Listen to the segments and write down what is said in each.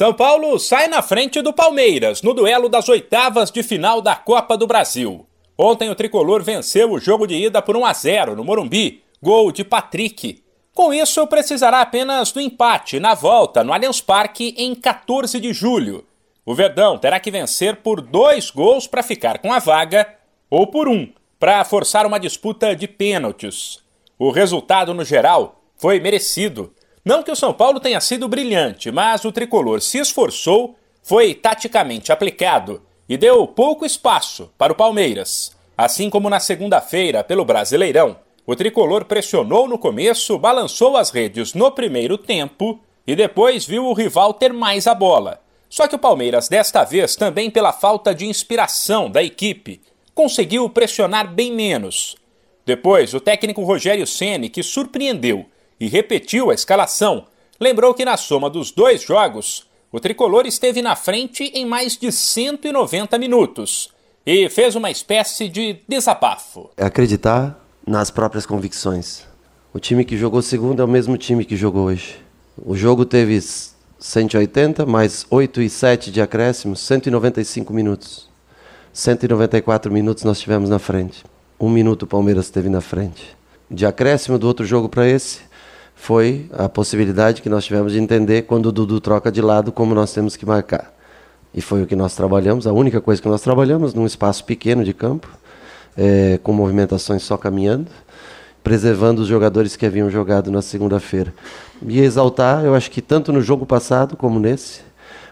São Paulo sai na frente do Palmeiras no duelo das oitavas de final da Copa do Brasil. Ontem o tricolor venceu o jogo de ida por 1 a 0 no Morumbi, gol de Patrick. Com isso, precisará apenas do empate na volta no Allianz Parque em 14 de julho. O Verdão terá que vencer por dois gols para ficar com a vaga ou por um para forçar uma disputa de pênaltis. O resultado, no geral, foi merecido. Não que o São Paulo tenha sido brilhante, mas o tricolor se esforçou, foi taticamente aplicado e deu pouco espaço para o Palmeiras. Assim como na segunda-feira, pelo Brasileirão, o tricolor pressionou no começo, balançou as redes no primeiro tempo e depois viu o rival ter mais a bola. Só que o Palmeiras, desta vez, também pela falta de inspiração da equipe, conseguiu pressionar bem menos. Depois, o técnico Rogério Ceni, que surpreendeu e repetiu a escalação, lembrou que na soma dos dois jogos, o tricolor esteve na frente em mais de 190 minutos e fez uma espécie de desabafo. É acreditar nas próprias convicções. O time que jogou segundo é o mesmo time que jogou hoje. O jogo teve 180 mais 8 e 7 de acréscimo, 195 minutos. 194 minutos nós tivemos na frente. Um minuto o Palmeiras esteve na frente. De acréscimo do outro jogo para esse, foi a possibilidade que nós tivemos de entender quando o Dudu troca de lado como nós temos que marcar. E foi o que nós trabalhamos, a única coisa que nós trabalhamos num espaço pequeno de campo, é, com movimentações só caminhando, preservando os jogadores que haviam jogado na segunda-feira. E exaltar, eu acho que tanto no jogo passado como nesse,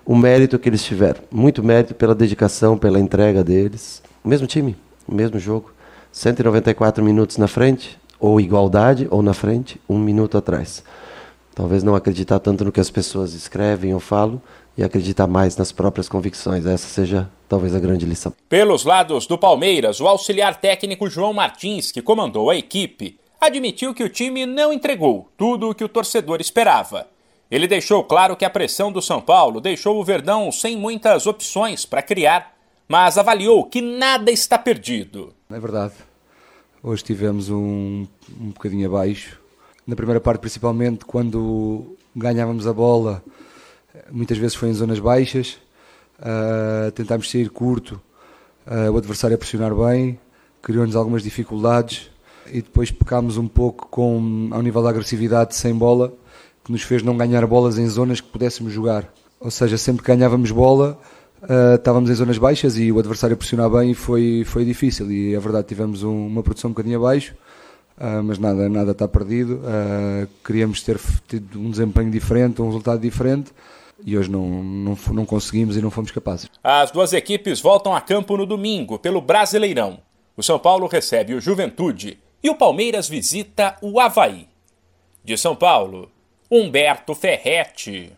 o mérito que eles tiveram. Muito mérito pela dedicação, pela entrega deles. O mesmo time, o mesmo jogo. 194 minutos na frente, ou igualdade, ou na frente, um minuto atrás. Talvez não acreditar tanto no que as pessoas escrevem ou falam e acreditar mais nas próprias convicções. Essa seja talvez a grande lição. Pelos lados do Palmeiras, o auxiliar técnico João Martins, que comandou a equipe, admitiu que o time não entregou tudo o que o torcedor esperava. Ele deixou claro que a pressão do São Paulo deixou o Verdão sem muitas opções para criar, mas avaliou que nada está perdido. É verdade. Hoje tivemos um, um bocadinho abaixo. Na primeira parte, principalmente, quando ganhávamos a bola, muitas vezes foi em zonas baixas. Uh, tentámos sair curto, uh, o adversário a pressionar bem, criou-nos algumas dificuldades e depois pecámos um pouco com, ao nível da agressividade sem bola, que nos fez não ganhar bolas em zonas que pudéssemos jogar. Ou seja, sempre que ganhávamos bola, Uh, estávamos em zonas baixas e o adversário pressionar bem foi, foi difícil e é verdade tivemos um, uma produção um bocadinho abaixo uh, mas nada, nada está perdido uh, queríamos ter tido um desempenho diferente, um resultado diferente e hoje não, não, não conseguimos e não fomos capazes. As duas equipes voltam a campo no domingo pelo Brasileirão. O São Paulo recebe o Juventude e o Palmeiras visita o Havaí. De São Paulo, Humberto Ferretti.